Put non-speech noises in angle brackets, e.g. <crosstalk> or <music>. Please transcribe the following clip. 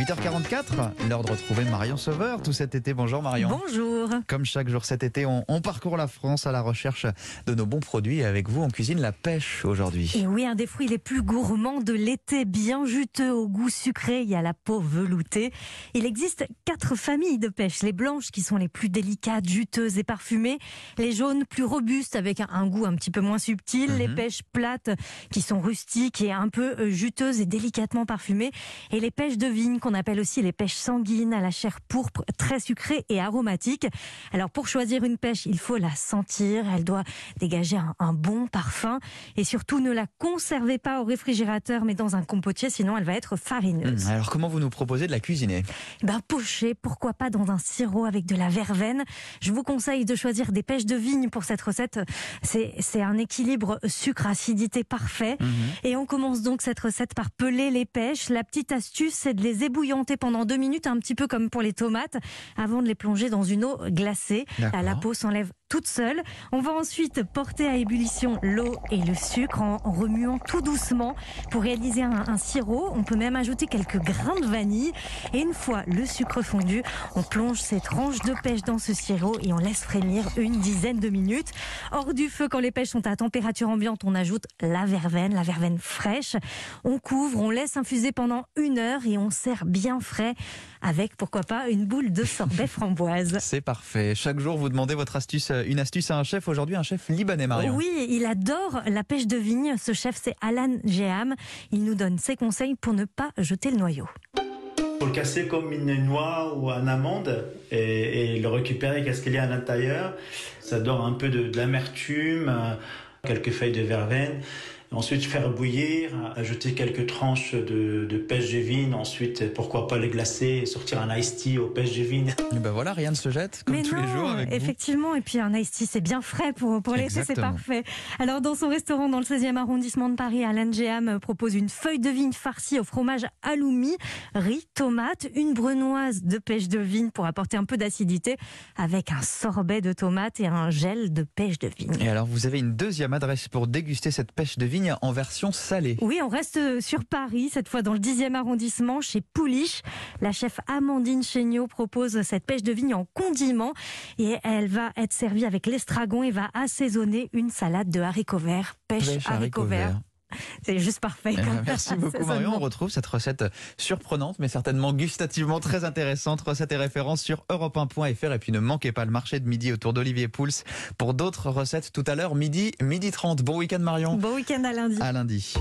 8h44, l'heure de retrouver Marion Sauveur tout cet été. Bonjour Marion. Bonjour. Comme chaque jour cet été, on, on parcourt la France à la recherche de nos bons produits. Et avec vous, on cuisine la pêche aujourd'hui. Et oui, un des fruits les plus gourmands de l'été, bien juteux au goût sucré, il y a la peau veloutée. Il existe quatre familles de pêche. Les blanches qui sont les plus délicates, juteuses et parfumées. Les jaunes plus robustes avec un, un goût un petit peu moins subtil. Les Mhm. pêches plates qui sont rustiques et un peu euh, juteuses et délicatement parfumées. Et les pêches de vigne qu'on appelle aussi les pêches sanguines à la chair pourpre, très sucrée et aromatique. Alors pour choisir une pêche, il faut la sentir. Elle doit dégager un, un bon parfum. Et surtout, ne la conservez pas au réfrigérateur, mais dans un compotier, sinon elle va être farineuse. Hum, Alors comment vous nous proposez de la cuisiner? Eh Ben, pocher, pourquoi pas dans un sirop avec de la verveine. Je vous conseille de choisir des pêches de vigne pour cette recette. C'est, un équilibre sucre-acidité parfait. Mhm. Et on commence donc cette recette par peler les pêches. La petite astuce, c'est de les pendant deux minutes, un petit peu comme pour les tomates, avant de les plonger dans une eau glacée. La peau s'enlève toute seule. On va ensuite porter à ébullition l'eau et le sucre en remuant tout doucement pour réaliser un, un sirop. On peut même ajouter quelques grains de vanille. Et une fois le sucre fondu, on plonge ces tranches de pêche dans ce sirop et on laisse frémir une dizaine de minutes. Hors du feu, quand les pêches sont à température ambiante, on ajoute la verveine, la verveine fraîche. On couvre, on laisse infuser pendant une heure et on sert bien frais avec, pourquoi pas, une boule de sorbet <laughs> framboise. C'est parfait. Chaque jour, vous demandez votre astuce, une astuce à un chef. Aujourd'hui, un chef libanais, Marion. Oui, il adore la pêche de vigne. Ce chef, c'est Alan Geham. Il nous donne ses conseils pour ne pas jeter le noyau. Faut le casser comme une noix ou une amande et, et le récupérer, qu'est-ce qu'il y a à l'intérieur? Ça donne un peu de, de l'amertume, euh, quelques feuilles de verveine. Ensuite, faire bouillir, ajouter quelques tranches de, de pêche de vigne. Ensuite, pourquoi pas les glacer et sortir un iced tea aux pêches de vigne. Et ben voilà, rien ne se jette, comme Mais tous non, les jours avec vous. effectivement. Et puis un iced tea, c'est bien frais pour, pour l'été, c'est parfait. Alors, dans son restaurant dans le 16e arrondissement de Paris, Alan Geham propose une feuille de vigne farcie au fromage aloumi, riz, tomate, une brenoise de pêche de vigne pour apporter un peu d'acidité, avec un sorbet de tomate et un gel de pêche de vigne. Et alors, vous avez une deuxième adresse pour déguster cette pêche de vigne en version salée. Oui, on reste sur Paris, cette fois dans le 10e arrondissement, chez Pouliche. La chef Amandine Chéniaud propose cette pêche de vigne en condiment et elle va être servie avec l'estragon et va assaisonner une salade de haricots verts. Pêche, Pêche, haricots verts. C'est juste parfait. Eh ben, comme Merci <laughs> beaucoup Marion. On retrouve cette recette surprenante, mais certainement gustativement très intéressante. Recette et référence sur europe1.fr. Et puis ne manquez pas le marché de midi autour d'Olivier Pouls pour d'autres recettes tout à l'heure, midi, midi 30. Bon week-end Marion. Bon week-end à lundi. À lundi.